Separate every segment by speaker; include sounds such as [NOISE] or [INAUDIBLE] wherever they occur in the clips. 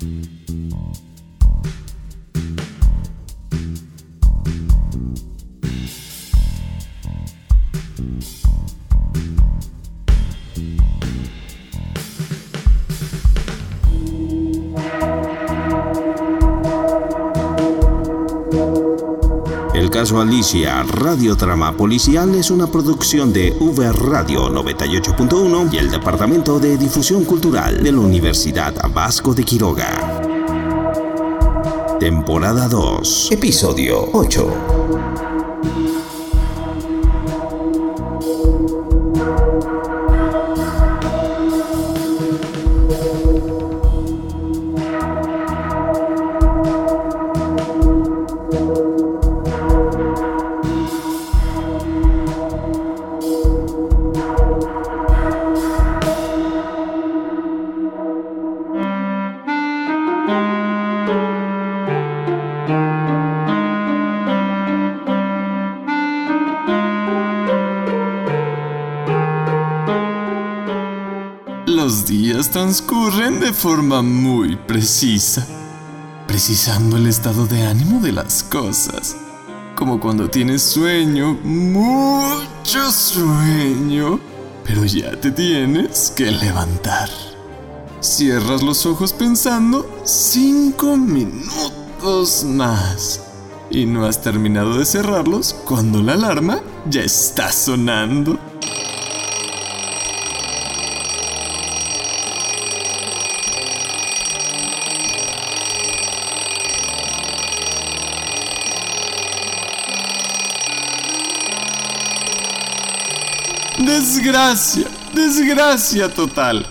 Speaker 1: Thank you. Caso Alicia, Radiotrama Policial es una producción de V Radio 98.1 y el Departamento de Difusión Cultural de la Universidad Vasco de Quiroga. Temporada 2. Episodio 8.
Speaker 2: Transcurren de forma muy precisa, precisando el estado de ánimo de las cosas. Como cuando tienes sueño, mucho sueño, pero ya te tienes que levantar. Cierras los ojos pensando cinco minutos más. Y no has terminado de cerrarlos cuando la alarma ya está sonando. Desgracia, desgracia total.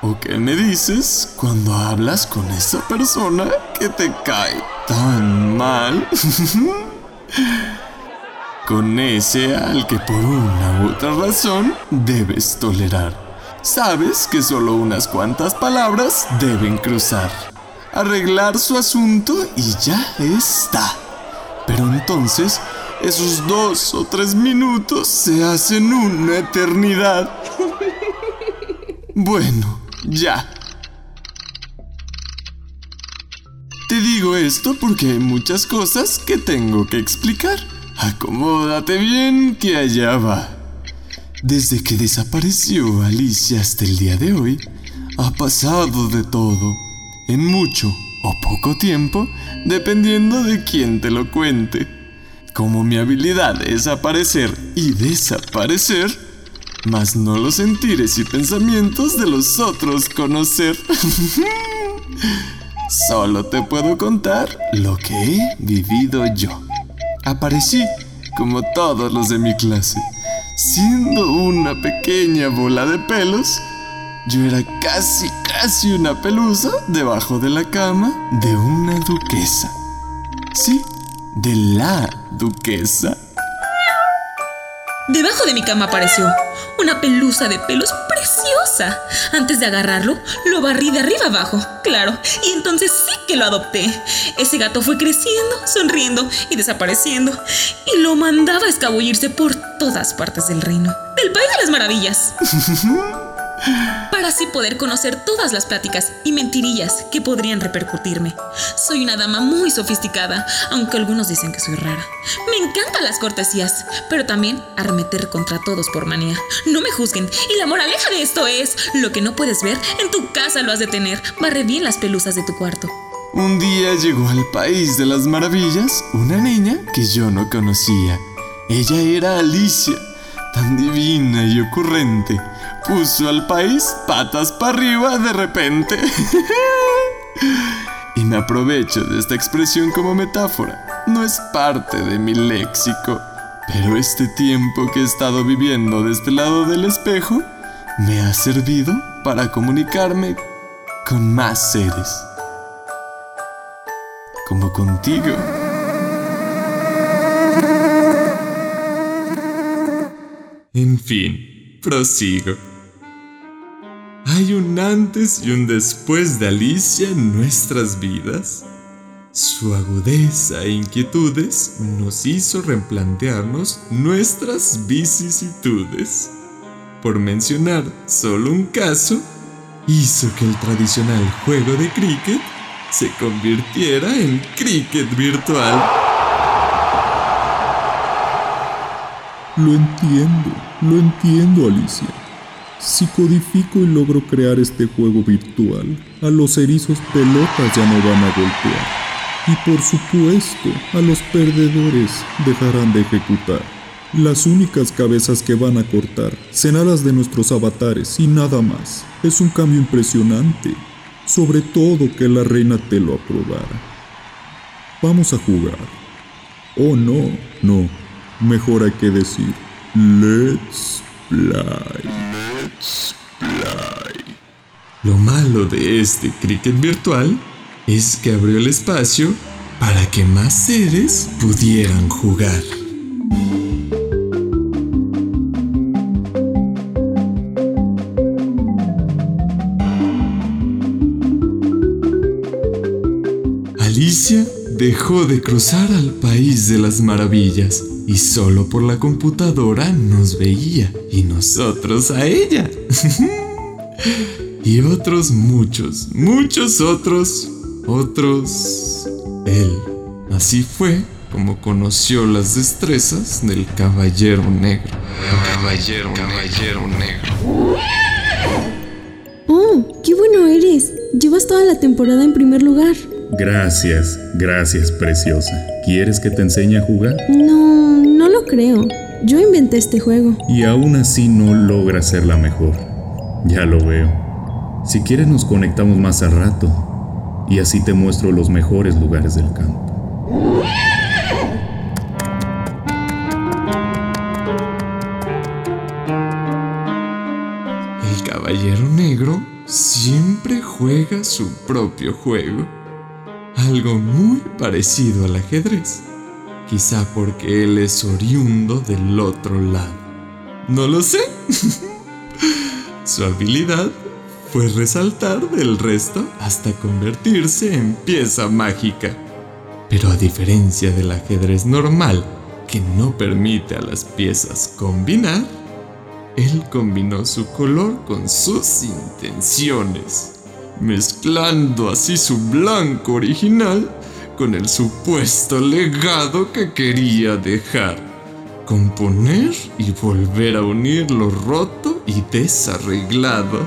Speaker 2: ¿O qué me dices cuando hablas con esa persona que te cae tan mal? [LAUGHS] con ese al que por una u otra razón debes tolerar. Sabes que solo unas cuantas palabras deben cruzar, arreglar su asunto y ya está. Pero entonces esos dos o tres minutos se hacen una eternidad. Bueno, ya. Te digo esto porque hay muchas cosas que tengo que explicar. Acomódate bien que allá va. Desde que desapareció Alicia hasta el día de hoy, ha pasado de todo, en mucho o poco tiempo, dependiendo de quién te lo cuente. Como mi habilidad es aparecer y desaparecer, mas no los sentires y pensamientos de los otros conocer. [LAUGHS] Solo te puedo contar lo que he vivido yo. Aparecí como todos los de mi clase. Siendo una pequeña bola de pelos, yo era casi, casi una pelusa debajo de la cama de una duquesa. Sí, de la duquesa.
Speaker 3: Debajo de mi cama apareció una pelusa de pelos preciosa. Antes de agarrarlo, lo barrí de arriba abajo, claro, y entonces sí que lo adopté. Ese gato fue creciendo, sonriendo y desapareciendo, y lo mandaba a escabullirse por todas partes del reino, del país de las maravillas. [LAUGHS] para así poder conocer todas las pláticas y mentirillas que podrían repercutirme. Soy una dama muy sofisticada, aunque algunos dicen que soy rara. Me encantan las cortesías, pero también arremeter contra todos por manía. No me juzguen, y la moraleja de esto es, lo que no puedes ver, en tu casa lo has de tener. Barre bien las pelusas de tu cuarto.
Speaker 2: Un día llegó al país de las maravillas una niña que yo no conocía. Ella era Alicia, tan divina y ocurrente puso al país patas para arriba de repente. [LAUGHS] y me aprovecho de esta expresión como metáfora. No es parte de mi léxico, pero este tiempo que he estado viviendo de este lado del espejo me ha servido para comunicarme con más seres. Como contigo. En fin, prosigo. Hay un antes y un después de Alicia en nuestras vidas. Su agudeza e inquietudes nos hizo replantearnos nuestras vicisitudes. Por mencionar solo un caso, hizo que el tradicional juego de cricket se convirtiera en cricket virtual.
Speaker 4: Lo entiendo, lo entiendo, Alicia. Si codifico y logro crear este juego virtual, a los erizos pelotas ya no van a golpear. Y por supuesto, a los perdedores dejarán de ejecutar. Las únicas cabezas que van a cortar serán las de nuestros avatares y nada más. Es un cambio impresionante, sobre todo que la reina te lo aprobara. Vamos a jugar. Oh no, no, mejor hay que decir, let's play.
Speaker 2: Lo malo de este cricket virtual es que abrió el espacio para que más seres pudieran jugar. Alicia dejó de cruzar al país de las maravillas y solo por la computadora nos veía y nosotros a ella. [LAUGHS] y otros muchos, muchos otros, otros, él. Así fue como conoció las destrezas del caballero negro. Caballero, caballero negro.
Speaker 5: Oh, qué bueno eres. Llevas toda la temporada en primer lugar.
Speaker 4: Gracias, gracias, preciosa. ¿Quieres que te enseñe a jugar?
Speaker 5: No, no lo creo. Yo inventé este juego.
Speaker 4: Y aún así no logra ser la mejor. Ya lo veo. Si quieres nos conectamos más al rato. Y así te muestro los mejores lugares del campo.
Speaker 2: El caballero negro siempre juega su propio juego. Algo muy parecido al ajedrez. Quizá porque él es oriundo del otro lado. No lo sé. [LAUGHS] Su habilidad fue resaltar del resto hasta convertirse en pieza mágica. Pero a diferencia del ajedrez normal, que no permite a las piezas combinar, él combinó su color con sus intenciones, mezclando así su blanco original con el supuesto legado que quería dejar. Componer y volver a unir lo roto y desarreglado.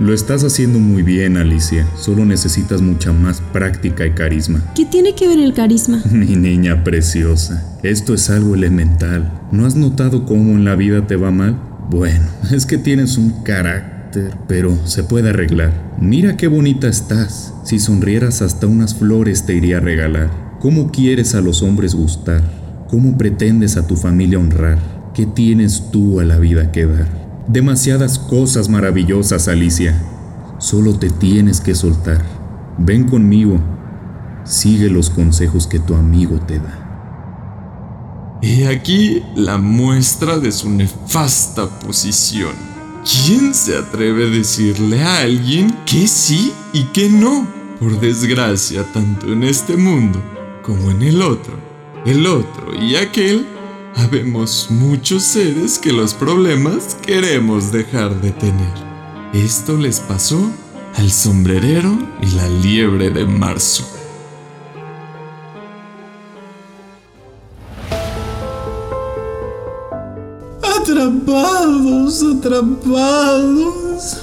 Speaker 4: Lo estás haciendo muy bien, Alicia. Solo necesitas mucha más práctica y carisma.
Speaker 5: ¿Qué tiene que ver el carisma? [LAUGHS]
Speaker 4: Mi niña preciosa, esto es algo elemental. ¿No has notado cómo en la vida te va mal? Bueno, [LAUGHS] es que tienes un carácter, pero se puede arreglar. Mira qué bonita estás. Si sonrieras hasta unas flores te iría a regalar. ¿Cómo quieres a los hombres gustar? ¿Cómo pretendes a tu familia honrar? ¿Qué tienes tú a la vida que dar? Demasiadas cosas maravillosas, Alicia. Solo te tienes que soltar. Ven conmigo. Sigue los consejos que tu amigo te da.
Speaker 2: Y aquí la muestra de su nefasta posición. ¿Quién se atreve a decirle a alguien que sí y que no? Por desgracia, tanto en este mundo como en el otro, el otro y aquel Habemos muchos seres que los problemas queremos dejar de tener. Esto les pasó al sombrerero y la liebre de marzo.
Speaker 6: Atrapados, atrapados.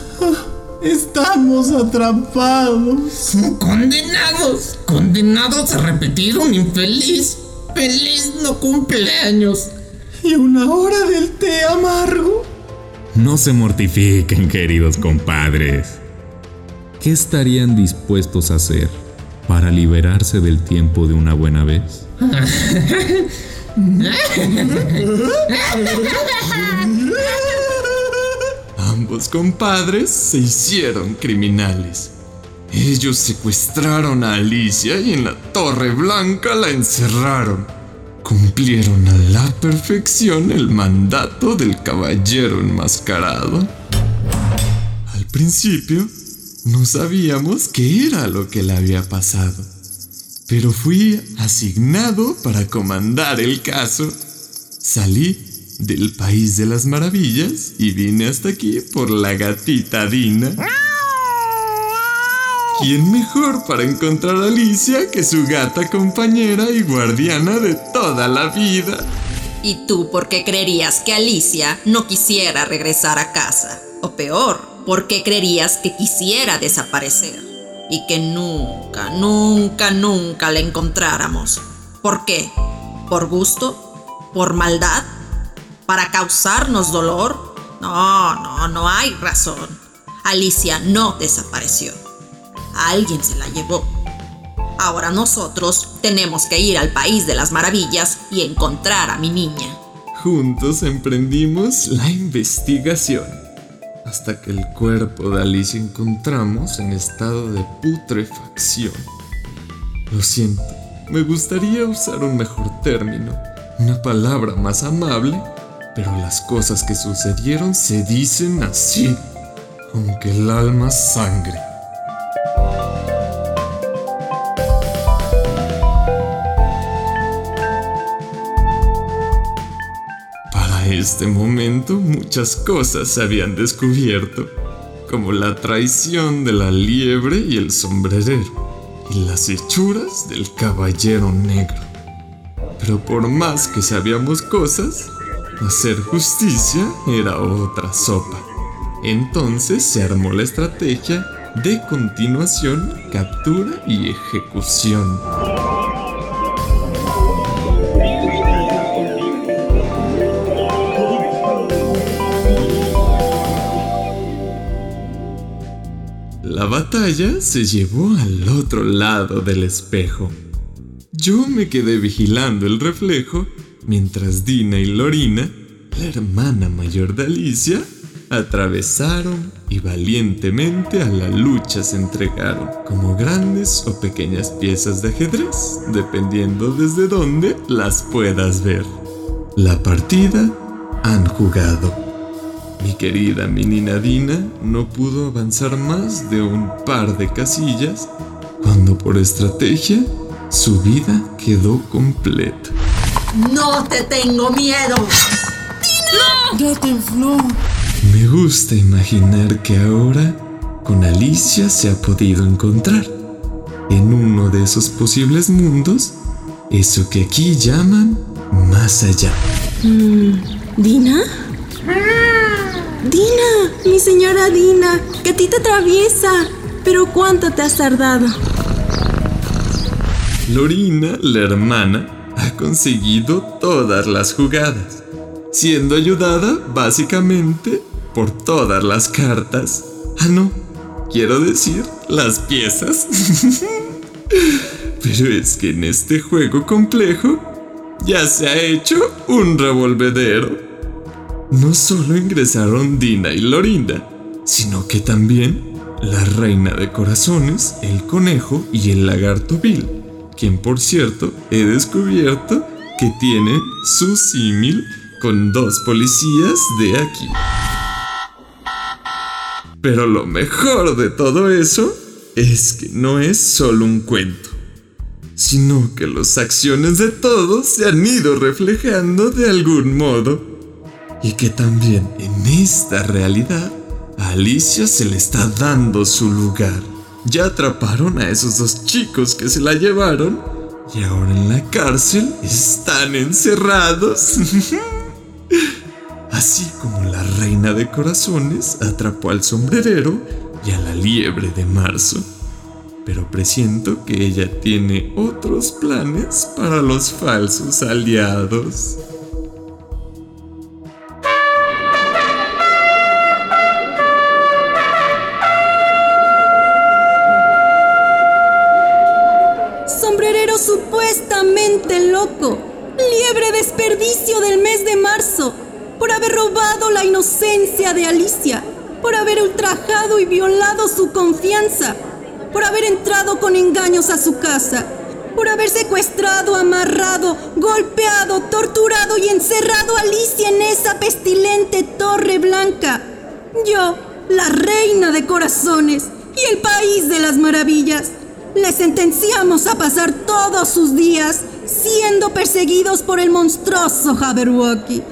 Speaker 6: Estamos atrapados.
Speaker 7: Condenados, condenados a repetir un infeliz feliz no cumpleaños.
Speaker 6: ¿Y una hora del té amargo?
Speaker 4: No se mortifiquen, queridos compadres. ¿Qué estarían dispuestos a hacer para liberarse del tiempo de una buena vez? [LAUGHS]
Speaker 2: Ambos compadres se hicieron criminales. Ellos secuestraron a Alicia y en la Torre Blanca la encerraron. Cumplieron a la perfección el mandato del caballero enmascarado. Al principio, no sabíamos qué era lo que le había pasado. pero fui asignado para comandar el caso. Salí del País de las Maravillas y vine hasta aquí por la gatita Dina. ¿Quién mejor para encontrar a Alicia que su gata compañera y guardiana de toda la vida?
Speaker 8: ¿Y tú por qué creerías que Alicia no quisiera regresar a casa? O peor, ¿por qué creerías que quisiera desaparecer? Y que nunca, nunca, nunca la encontráramos. ¿Por qué? ¿Por gusto? ¿Por maldad? ¿Para causarnos dolor? No, no, no hay razón. Alicia no desapareció. Alguien se la llevó. Ahora nosotros tenemos que ir al País de las Maravillas y encontrar a mi niña.
Speaker 2: Juntos emprendimos la investigación hasta que el cuerpo de Alicia encontramos en estado de putrefacción. Lo siento, me gustaría usar un mejor término, una palabra más amable, pero las cosas que sucedieron se dicen así, aunque el alma sangre. Este momento muchas cosas se habían descubierto, como la traición de la liebre y el sombrerero, y las hechuras del caballero negro. Pero por más que sabíamos cosas, hacer justicia era otra sopa. Entonces se armó la estrategia de continuación, captura y ejecución. Batalla se llevó al otro lado del espejo. Yo me quedé vigilando el reflejo mientras Dina y Lorina, la hermana mayor de Alicia, atravesaron y valientemente a la lucha se entregaron, como grandes o pequeñas piezas de ajedrez, dependiendo desde dónde las puedas ver. La partida han jugado. Mi querida menina Dina no pudo avanzar más de un par de casillas cuando por estrategia su vida quedó completa.
Speaker 8: ¡No te tengo miedo!
Speaker 6: ¡Dina! ¡Ya te infló!
Speaker 2: Me gusta imaginar que ahora con Alicia se ha podido encontrar en uno de esos posibles mundos, eso que aquí llaman más allá.
Speaker 5: Mm, ¿Dina? Dina, mi señora Dina, gatita traviesa. Pero ¿cuánto te has tardado?
Speaker 2: Lorina, la hermana, ha conseguido todas las jugadas, siendo ayudada básicamente por todas las cartas. Ah, no, quiero decir las piezas. [LAUGHS] Pero es que en este juego complejo ya se ha hecho un revolvedero no solo ingresaron Dina y Lorinda, sino que también la reina de corazones, el conejo y el lagarto Bill, quien por cierto he descubierto que tiene su símil con dos policías de aquí. Pero lo mejor de todo eso es que no es solo un cuento, sino que las acciones de todos se han ido reflejando de algún modo y que también en esta realidad a Alicia se le está dando su lugar. Ya atraparon a esos dos chicos que se la llevaron y ahora en la cárcel están encerrados. [LAUGHS] Así como la reina de corazones atrapó al sombrerero y a la liebre de marzo. Pero presiento que ella tiene otros planes para los falsos aliados.
Speaker 5: La inocencia de Alicia, por haber ultrajado y violado su confianza, por haber entrado con engaños a su casa, por haber secuestrado, amarrado, golpeado, torturado y encerrado a Alicia en esa pestilente torre blanca. Yo, la reina de corazones y el país de las maravillas, les sentenciamos a pasar todos sus días siendo perseguidos por el monstruoso Jabberwocky,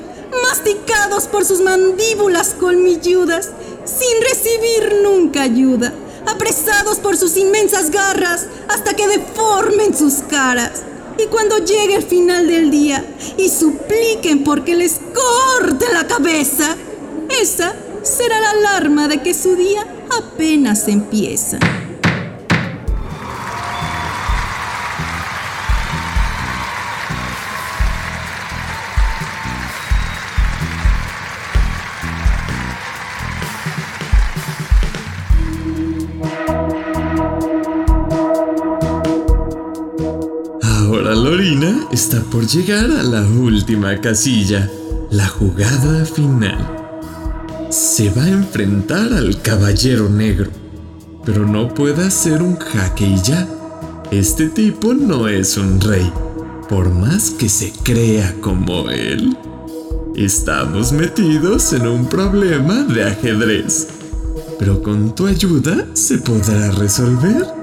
Speaker 5: masticados por sus mandíbulas colmilludas, sin recibir nunca ayuda, apresados por sus inmensas garras hasta que deformen sus caras. Y cuando llegue el final del día y supliquen porque les corte la cabeza, esa será la alarma de que su día apenas empieza.
Speaker 2: Por llegar a la última casilla, la jugada final. Se va a enfrentar al caballero negro, pero no puede hacer un jaque y ya. Este tipo no es un rey, por más que se crea como él. Estamos metidos en un problema de ajedrez, pero con tu ayuda se podrá resolver.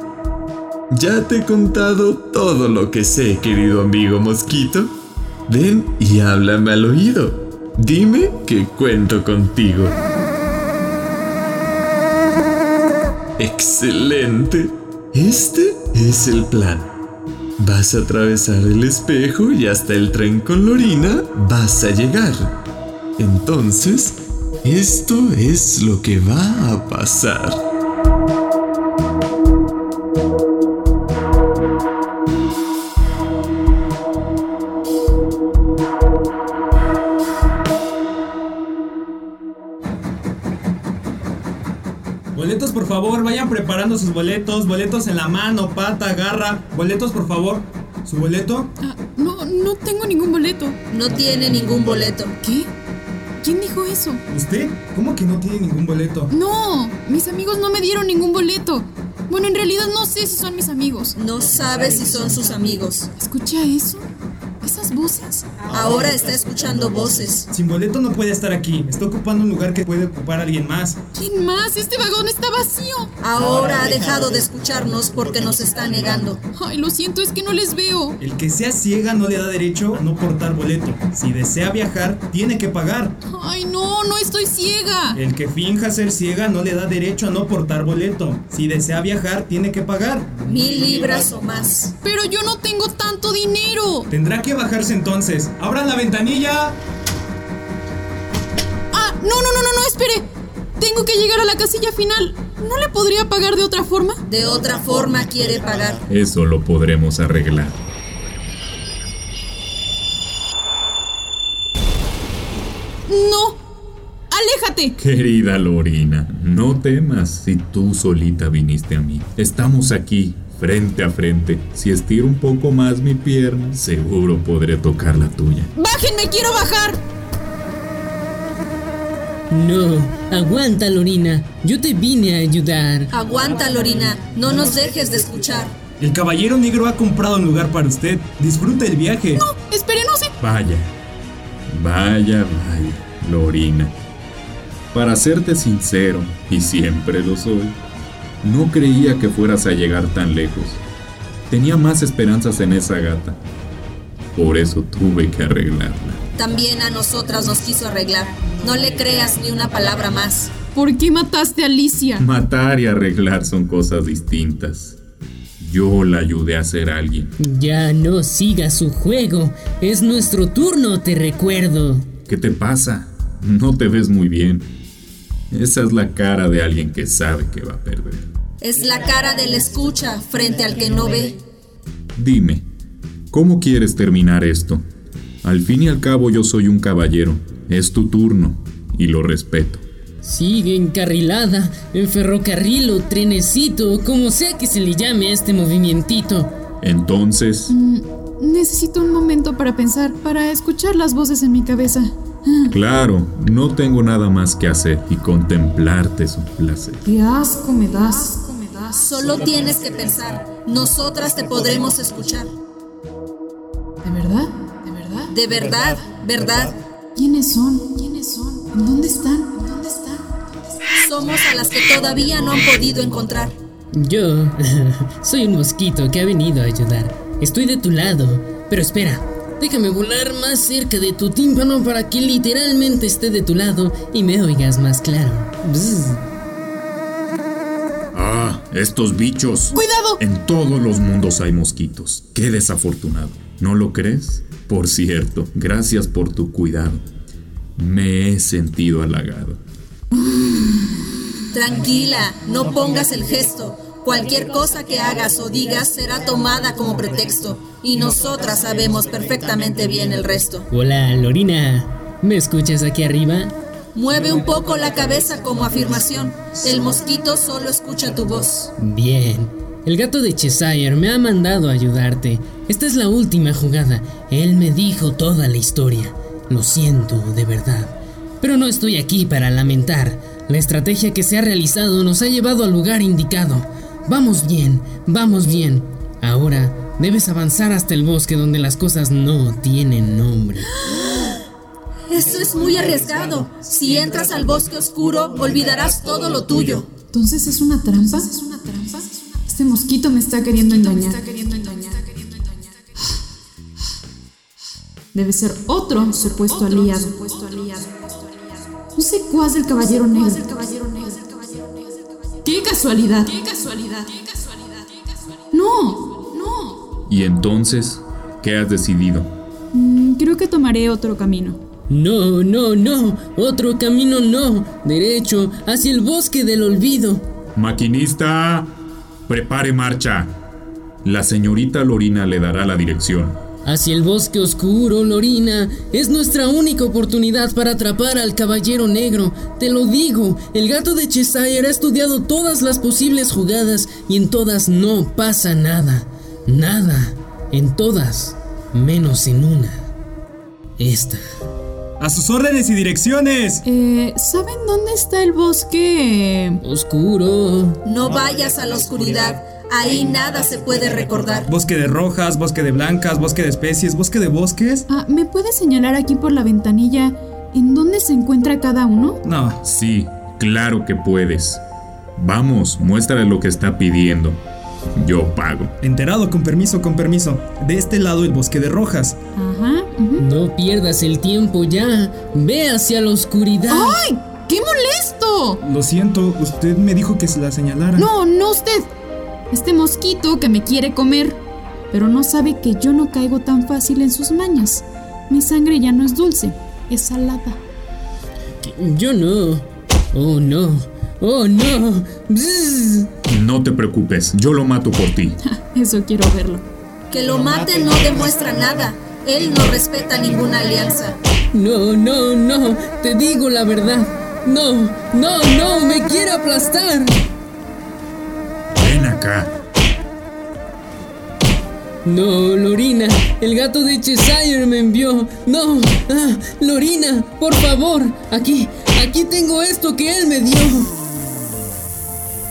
Speaker 2: Ya te he contado todo lo que sé, querido amigo mosquito. Ven y háblame al oído. Dime que cuento contigo. Excelente. Este es el plan. Vas a atravesar el espejo y hasta el tren con Lorina vas a llegar. Entonces, esto es lo que va a pasar.
Speaker 9: Preparando sus boletos. Boletos en la mano, pata, garra. Boletos, por favor. ¿Su boleto?
Speaker 10: Ah, no, no tengo ningún boleto.
Speaker 8: No tiene ningún boleto.
Speaker 10: ¿Qué? ¿Quién dijo eso?
Speaker 9: ¿Usted? ¿Cómo que no tiene ningún boleto?
Speaker 10: No, mis amigos no me dieron ningún boleto. Bueno, en realidad no sé si son mis amigos.
Speaker 8: No sabe si son sus amigos.
Speaker 10: ¿Escucha eso?
Speaker 8: Ahora está escuchando voces.
Speaker 9: Sin boleto no puede estar aquí. Está ocupando un lugar que puede ocupar alguien más.
Speaker 10: ¿Quién más? Este vagón está vacío.
Speaker 8: Ahora ha dejado de escucharnos porque nos está negando.
Speaker 10: Ay, lo siento, es que no les veo.
Speaker 9: El que sea ciega no le da derecho a no portar boleto. Si desea viajar, tiene que pagar.
Speaker 10: Ay, no, no estoy ciega.
Speaker 9: El que finja ser ciega no le da derecho a no portar boleto. Si desea viajar, tiene que pagar.
Speaker 8: Mil libras o más.
Speaker 10: Pero yo no tengo tanto dinero.
Speaker 9: Tendrá que bajarse entonces. ¡Abran la ventanilla!
Speaker 10: Ah, no, no, no, no, no, espere. Tengo que llegar a la casilla final. ¿No le podría pagar de otra forma?
Speaker 8: De otra forma quiere pagar.
Speaker 4: Eso lo podremos arreglar.
Speaker 10: No. Aléjate.
Speaker 4: Querida Lorina, no temas si tú solita viniste a mí. Estamos aquí, frente a frente. Si estiro un poco más mi pierna, seguro podré tocar la tuya.
Speaker 10: Bájenme, quiero bajar.
Speaker 11: No, aguanta, Lorina. Yo te vine a ayudar.
Speaker 8: Aguanta, Lorina. No nos dejes de escuchar.
Speaker 9: El caballero negro ha comprado un lugar para usted. Disfrute el viaje.
Speaker 10: No, espere, no sé.
Speaker 4: Vaya, vaya, vaya, Lorina. Para serte sincero, y siempre lo soy, no creía que fueras a llegar tan lejos. Tenía más esperanzas en esa gata. Por eso tuve que arreglarla.
Speaker 8: También a nosotras nos quiso arreglar. No le creas ni una palabra más.
Speaker 10: ¿Por qué mataste a Alicia?
Speaker 4: Matar y arreglar son cosas distintas. Yo la ayudé a ser alguien.
Speaker 11: Ya no siga su juego. Es nuestro turno, te recuerdo.
Speaker 4: ¿Qué te pasa? No te ves muy bien. Esa es la cara de alguien que sabe que va a perder.
Speaker 8: Es la cara del escucha frente al que no ve.
Speaker 4: Dime, ¿cómo quieres terminar esto? Al fin y al cabo yo soy un caballero. Es tu turno y lo respeto.
Speaker 11: Sigue encarrilada, en ferrocarril o trenecito, como sea que se le llame a este movimientito.
Speaker 4: Entonces,
Speaker 10: Mm, necesito un momento para pensar, para escuchar las voces en mi cabeza. Ah,
Speaker 4: claro, no tengo nada más que hacer y contemplarte su placer.
Speaker 10: Qué asco me das.
Speaker 8: Solo tienes que pensar. Nosotras te podremos escuchar.
Speaker 10: ¿De verdad? ¿De verdad?
Speaker 8: De verdad, ¿verdad?
Speaker 10: ¿Quiénes son? ¿Quiénes son? ¿En dónde están? ¿En dónde están?
Speaker 8: Somos a las que todavía no han podido encontrar.
Speaker 11: Yo [LAUGHS] soy un mosquito que ha venido a ayudar. Estoy de tu lado. Pero espera, déjame volar más cerca de tu tímpano para que literalmente esté de tu lado y me oigas más claro. Bzz.
Speaker 4: Estos bichos.
Speaker 10: ¡Cuidado!
Speaker 4: En todos los mundos hay mosquitos. Qué desafortunado. ¿No lo crees? Por cierto, gracias por tu cuidado. Me he sentido halagado.
Speaker 8: Tranquila, no pongas el gesto. Cualquier cosa que hagas o digas será tomada como pretexto. Y nosotras sabemos perfectamente bien el resto.
Speaker 11: Hola, Lorina. ¿Me escuchas aquí arriba?
Speaker 8: Mueve un poco la cabeza como afirmación. El mosquito solo escucha tu voz.
Speaker 11: Bien. El gato de Cheshire me ha mandado a ayudarte. Esta es la última jugada. Él me dijo toda la historia. Lo siento, de verdad. Pero no estoy aquí para lamentar. La estrategia que se ha realizado nos ha llevado al lugar indicado. Vamos bien, vamos bien. Ahora debes avanzar hasta el bosque donde las cosas no tienen nombre.
Speaker 8: Eso es muy arriesgado. Si entras al bosque oscuro, olvidarás todo lo tuyo.
Speaker 10: Entonces es una trampa. Este mosquito me está queriendo engañar. Debe ser otro supuesto aliado. Un secuaz del caballero negro. ¡Qué casualidad! ¡Qué casualidad! No, no.
Speaker 4: ¿Y entonces qué has decidido?
Speaker 10: Mm, creo que tomaré otro camino.
Speaker 11: No, no, no. Otro camino no. Derecho hacia el bosque del olvido.
Speaker 4: Maquinista, prepare marcha. La señorita Lorina le dará la dirección.
Speaker 11: Hacia el bosque oscuro, Lorina. Es nuestra única oportunidad para atrapar al caballero negro. Te lo digo, el gato de Cheshire ha estudiado todas las posibles jugadas y en todas no pasa nada. Nada. En todas. Menos en una. Esta.
Speaker 9: A sus órdenes y direcciones.
Speaker 10: Eh, ¿saben dónde está el bosque?
Speaker 11: Oscuro.
Speaker 8: No vayas a la oscuridad. Ahí nada se puede recordar.
Speaker 9: Bosque de rojas, bosque de blancas, bosque de especies, bosque de bosques.
Speaker 10: Ah, ¿me puedes señalar aquí por la ventanilla en dónde se encuentra cada uno?
Speaker 9: No.
Speaker 4: Sí, claro que puedes. Vamos, muéstrale lo que está pidiendo. Yo pago.
Speaker 9: Enterado, con permiso, con permiso. De este lado el bosque de rojas.
Speaker 10: Ajá.
Speaker 11: No pierdas el tiempo ya. Ve hacia la oscuridad.
Speaker 10: ¡Ay! ¡Qué molesto!
Speaker 9: Lo siento, usted me dijo que se la señalara.
Speaker 10: No, no usted. Este mosquito que me quiere comer. Pero no sabe que yo no caigo tan fácil en sus mañas. Mi sangre ya no es dulce, es salada.
Speaker 11: Yo no. Oh no. Oh no. Bzz.
Speaker 4: No te preocupes, yo lo mato por ti. [LAUGHS]
Speaker 10: Eso quiero verlo.
Speaker 8: Que lo mate no demuestra nada. Él no respeta ninguna alianza.
Speaker 11: No, no, no. Te digo la verdad. No, no, no. Me quiere aplastar.
Speaker 4: Ven acá.
Speaker 11: No, Lorina. El gato de Cheshire me envió. No. Ah, Lorina, por favor. Aquí, aquí tengo esto que él me dio.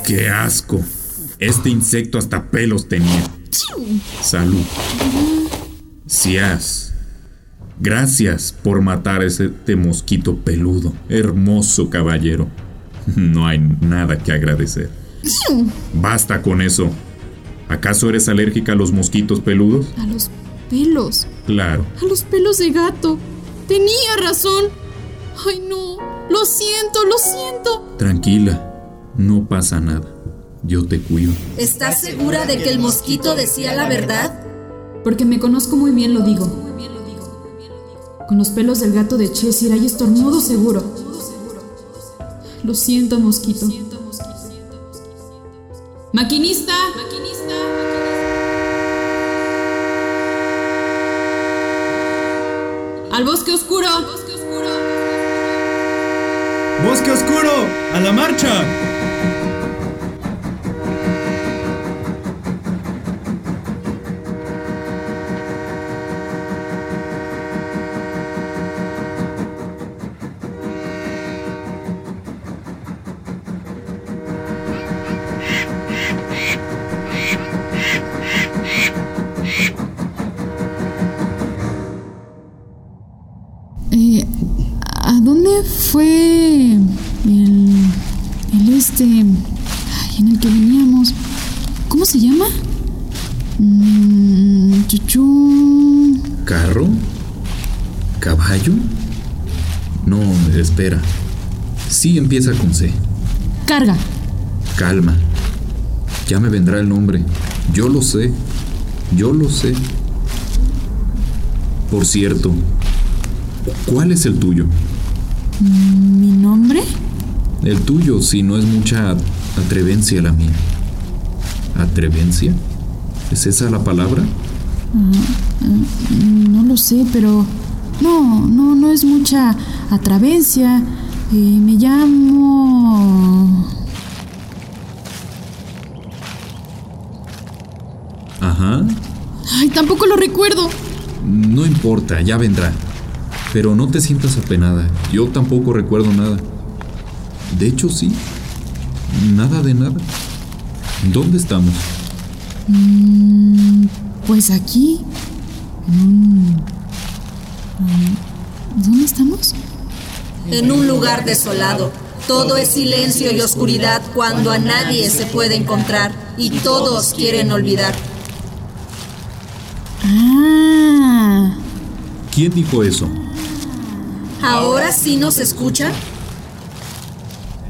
Speaker 4: ¡Qué asco! Este insecto hasta pelos tenía. Salud. Sias. Gracias por matar a ese este mosquito peludo. Hermoso caballero. [LAUGHS] No hay nada que agradecer. Basta con eso. ¿Acaso eres alérgica a los mosquitos peludos?
Speaker 10: A los pelos.
Speaker 4: Claro.
Speaker 10: A los pelos de gato. Tenía razón. Ay, no. Lo siento, lo siento.
Speaker 4: Tranquila. No pasa nada. Yo te cuido.
Speaker 8: ¿Estás segura de que el mosquito decía la verdad?
Speaker 10: Porque me conozco muy bien, lo digo. Con los pelos del gato de Cheshire hay estornudo seguro. Lo siento, mosquito. Maquinista. Al bosque oscuro.
Speaker 9: ¡Bosque oscuro! ¡A la marcha!
Speaker 10: Eh,
Speaker 4: Sí empieza con C.
Speaker 10: Carga.
Speaker 4: Calma. Ya me vendrá el nombre. Yo lo sé. Yo lo sé. Por cierto, ¿cuál es el tuyo?
Speaker 10: ¿Mi nombre?
Speaker 4: El tuyo, si no es mucha atrevencia la mía. ¿Atrevencia? ¿Es esa la palabra?
Speaker 10: Ah, mm, no lo sé, pero no, no, no es mucha atrevencia. Eh, me llamo...
Speaker 4: Ajá.
Speaker 10: Ay, tampoco lo recuerdo.
Speaker 4: No importa, ya vendrá. Pero no te sientas apenada. Yo tampoco recuerdo nada. De hecho, sí. Nada de nada. ¿Dónde estamos?
Speaker 10: Mm, pues aquí. Mm, mm, ¿Dónde estamos?
Speaker 8: En un lugar desolado. Todo es silencio y oscuridad cuando a nadie se puede encontrar y todos quieren olvidar.
Speaker 10: Ah.
Speaker 4: ¿Quién dijo eso?
Speaker 8: ¿Ahora sí nos escucha?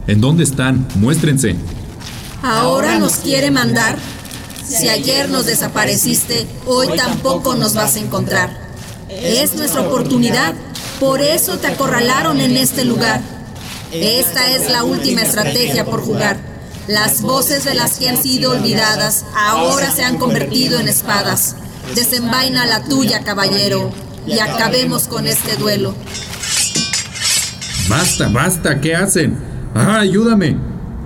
Speaker 4: ¿En dónde están? Muéstrense.
Speaker 8: ¿Ahora nos quiere mandar? Si ayer nos desapareciste, hoy tampoco nos vas a encontrar. Es nuestra oportunidad. Por eso te acorralaron en este lugar. Esta es la última estrategia por jugar. Las voces de las que han sido olvidadas ahora se han convertido en espadas. Desenvaina la tuya, caballero, y acabemos con este duelo.
Speaker 4: Basta, basta, ¿qué hacen? Ah, ayúdame.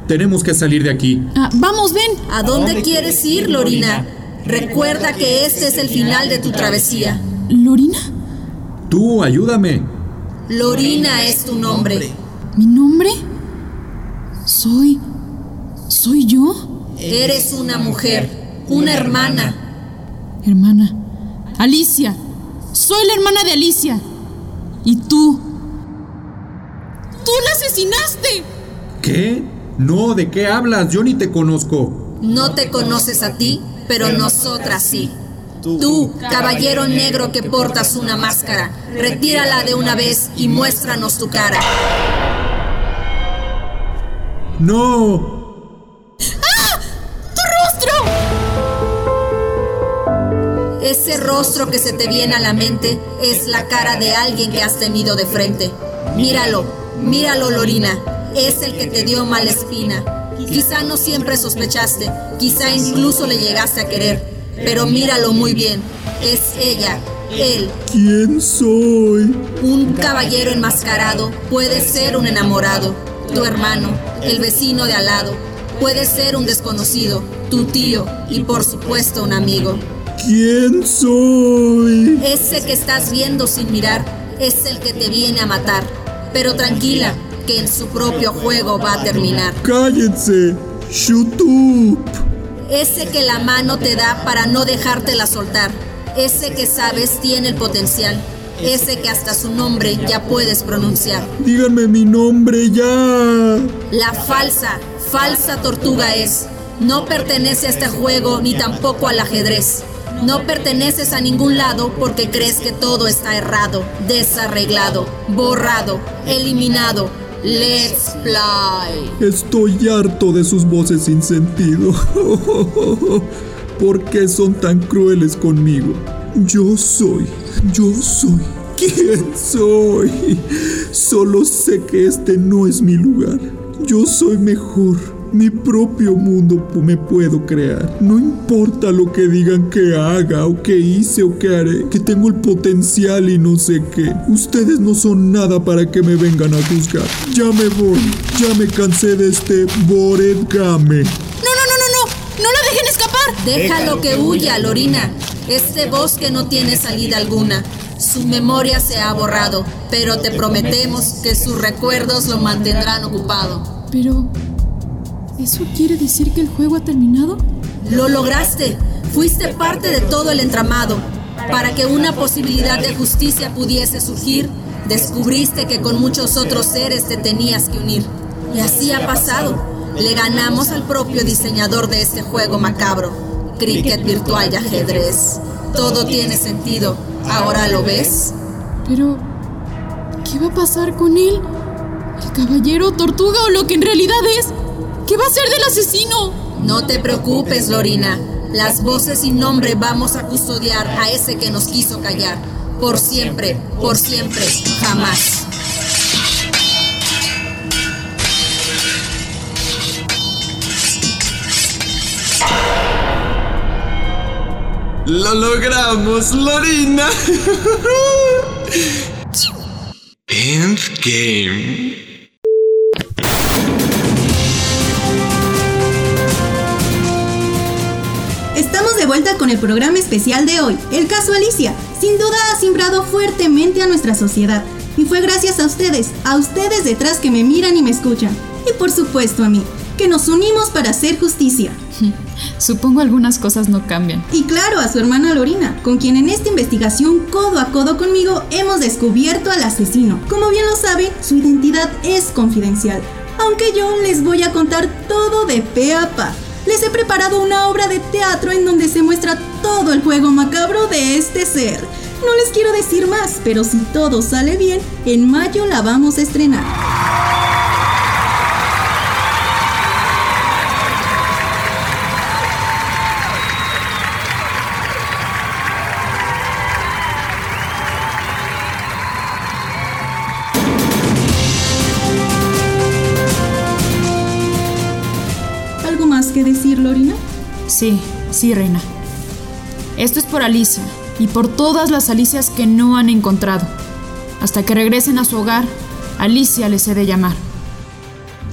Speaker 4: Tenemos que salir de aquí.
Speaker 10: Ah, vamos, ven.
Speaker 8: ¿A dónde quieres ir, Lorina? Recuerda que este es el final de tu travesía.
Speaker 10: ¿Lorina?
Speaker 4: Tú, ayúdame.
Speaker 8: Lorina es tu nombre.
Speaker 10: ¿Mi nombre? Soy... ¿Soy yo?
Speaker 8: Eres una mujer, una hermana.
Speaker 10: Hermana. Alicia. Soy la hermana de Alicia. ¿Y tú? ¡Tú la asesinaste!
Speaker 4: ¿Qué? No, ¿de qué hablas? Yo ni te conozco.
Speaker 8: No te conoces a ti, pero nosotras sí. Tú, caballero negro que portas una máscara, retírala de una vez y muéstranos tu cara.
Speaker 4: ¡No!
Speaker 10: ¡Ah! ¡Tu rostro!
Speaker 8: Ese rostro que se te viene a la mente es la cara de alguien que has tenido de frente. Míralo, míralo, Lorina. Es el que te dio mala espina. Quizá no siempre sospechaste, quizá incluso le llegaste a querer, pero míralo muy bien. Es ella, él.
Speaker 4: ¿Quién soy?
Speaker 8: Un caballero enmascarado puede ser un enamorado, tu hermano, el vecino de al lado, puede ser un desconocido, tu tío y por supuesto un amigo.
Speaker 4: ¿Quién soy?
Speaker 8: Ese que estás viendo sin mirar es el que te viene a matar. Pero tranquila, que en su propio juego va a terminar.
Speaker 4: ¡Cállense! ¡Shut up!
Speaker 8: Ese que la mano te da para no dejártela soltar. Ese que sabes tiene el potencial. Ese que hasta su nombre ya puedes pronunciar.
Speaker 4: Díganme mi nombre ya.
Speaker 8: La falsa, falsa tortuga es. No pertenece a este juego ni tampoco al ajedrez. No perteneces a ningún lado porque crees que todo está errado, desarreglado, borrado, eliminado. Let's play.
Speaker 4: Estoy harto de sus voces sin sentido. [LAUGHS] ¿Por qué son tan crueles conmigo? Yo soy, yo soy. ¿Quién soy? Solo sé que este no es mi lugar. Yo soy mejor. Mi propio mundo me puedo crear. No importa lo que digan que haga o que hice o que haré, que tengo el potencial y no sé qué. Ustedes no son nada para que me vengan a juzgar. Ya me voy. Ya me cansé de este Game.
Speaker 10: No, no, no, no, no. No la dejen escapar.
Speaker 8: Déjalo que huya, Lorina. Este bosque no tiene salida alguna. Su memoria se ha borrado, pero te prometemos que sus recuerdos lo mantendrán ocupado.
Speaker 10: Pero... ¿Eso quiere decir que el juego ha terminado?
Speaker 8: Lo lograste. Fuiste parte de todo el entramado. Para que una posibilidad de justicia pudiese surgir, descubriste que con muchos otros seres te tenías que unir. Y así ha pasado. Le ganamos al propio diseñador de este juego macabro. Cricket virtual y ajedrez. Todo tiene sentido. ¿Ahora lo ves?
Speaker 10: Pero, ¿qué va a pasar con él? ¿El caballero tortuga o lo que en realidad es? ¿Qué va a ser del asesino?
Speaker 8: No te preocupes, Lorina. Las voces sin nombre vamos a custodiar a ese que nos quiso callar. Por siempre, por siempre, jamás.
Speaker 2: ¡Lo logramos, Lorina! [LAUGHS] Endgame.
Speaker 5: Estamos vuelta con el programa especial de hoy, el caso Alicia. Sin duda ha simbrado fuertemente a nuestra sociedad. Y fue gracias a ustedes, a ustedes detrás que me miran y me escuchan. Y por supuesto a mí, que nos unimos para hacer justicia. [LAUGHS]
Speaker 10: Supongo algunas cosas no cambian.
Speaker 5: Y claro, a su hermana Lorina, con quien en esta investigación codo a codo conmigo hemos descubierto al asesino. Como bien lo saben, su identidad es confidencial, aunque yo les voy a contar todo de pe a pa. Les he preparado una obra de teatro en donde se muestra todo el juego macabro de este ser. No les quiero decir más, pero si todo sale bien, en mayo la vamos a estrenar.
Speaker 10: Sí, sí, reina. Esto es por Alicia y por todas las Alicias que no han encontrado. Hasta que regresen a su hogar, Alicia les he de llamar.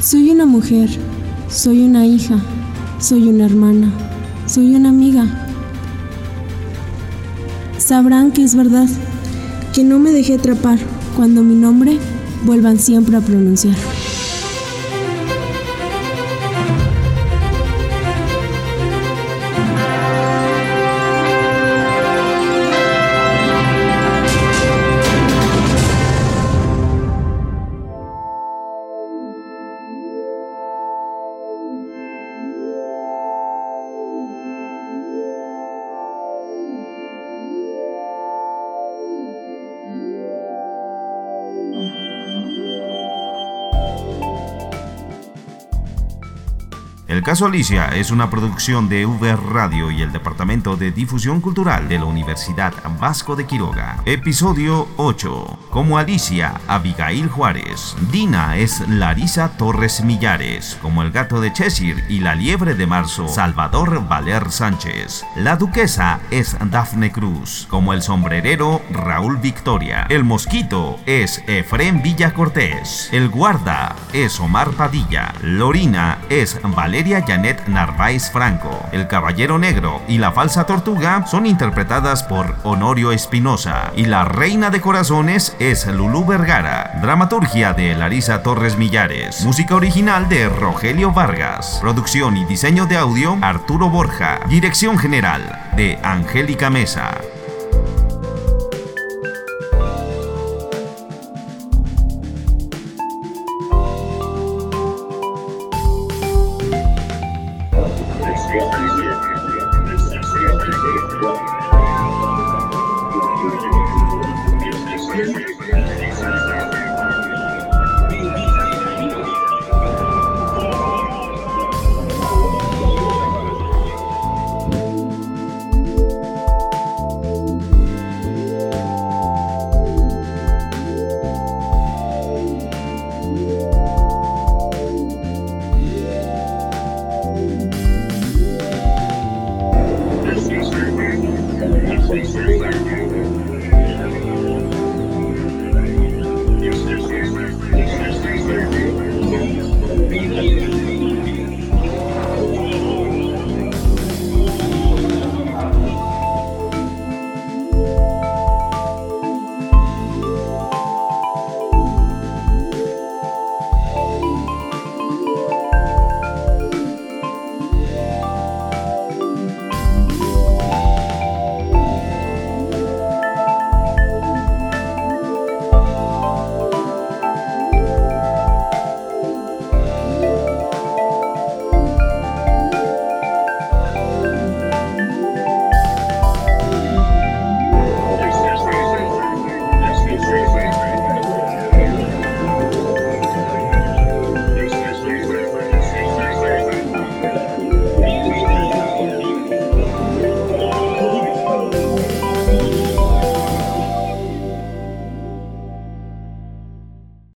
Speaker 12: Soy una mujer, soy una hija, soy una hermana, soy una amiga. Sabrán que es verdad, que no me dejé atrapar cuando mi nombre vuelvan siempre a pronunciar.
Speaker 1: Caso Alicia es una producción de V Radio y el Departamento de Difusión Cultural de la Universidad Vasco de Quiroga. Episodio 8. Como Alicia, Abigail Juárez. Dina es Larisa Torres Millares. Como el gato de Cheshire y la liebre de marzo, Salvador Valer Sánchez. La duquesa es Dafne Cruz. Como el sombrerero, Raúl Victoria. El mosquito es Efrén Villa Cortés. El guarda es Omar Padilla. Lorina es Valeria Janet Narváez Franco. El Caballero Negro y la Falsa Tortuga son interpretadas por Honorio Espinosa. Y la Reina de Corazones es Lulú Vergara. Dramaturgia de Larisa Torres Millares. Música original de Rogelio Vargas. Producción y diseño de audio Arturo Borja. Dirección general de Angélica Mesa.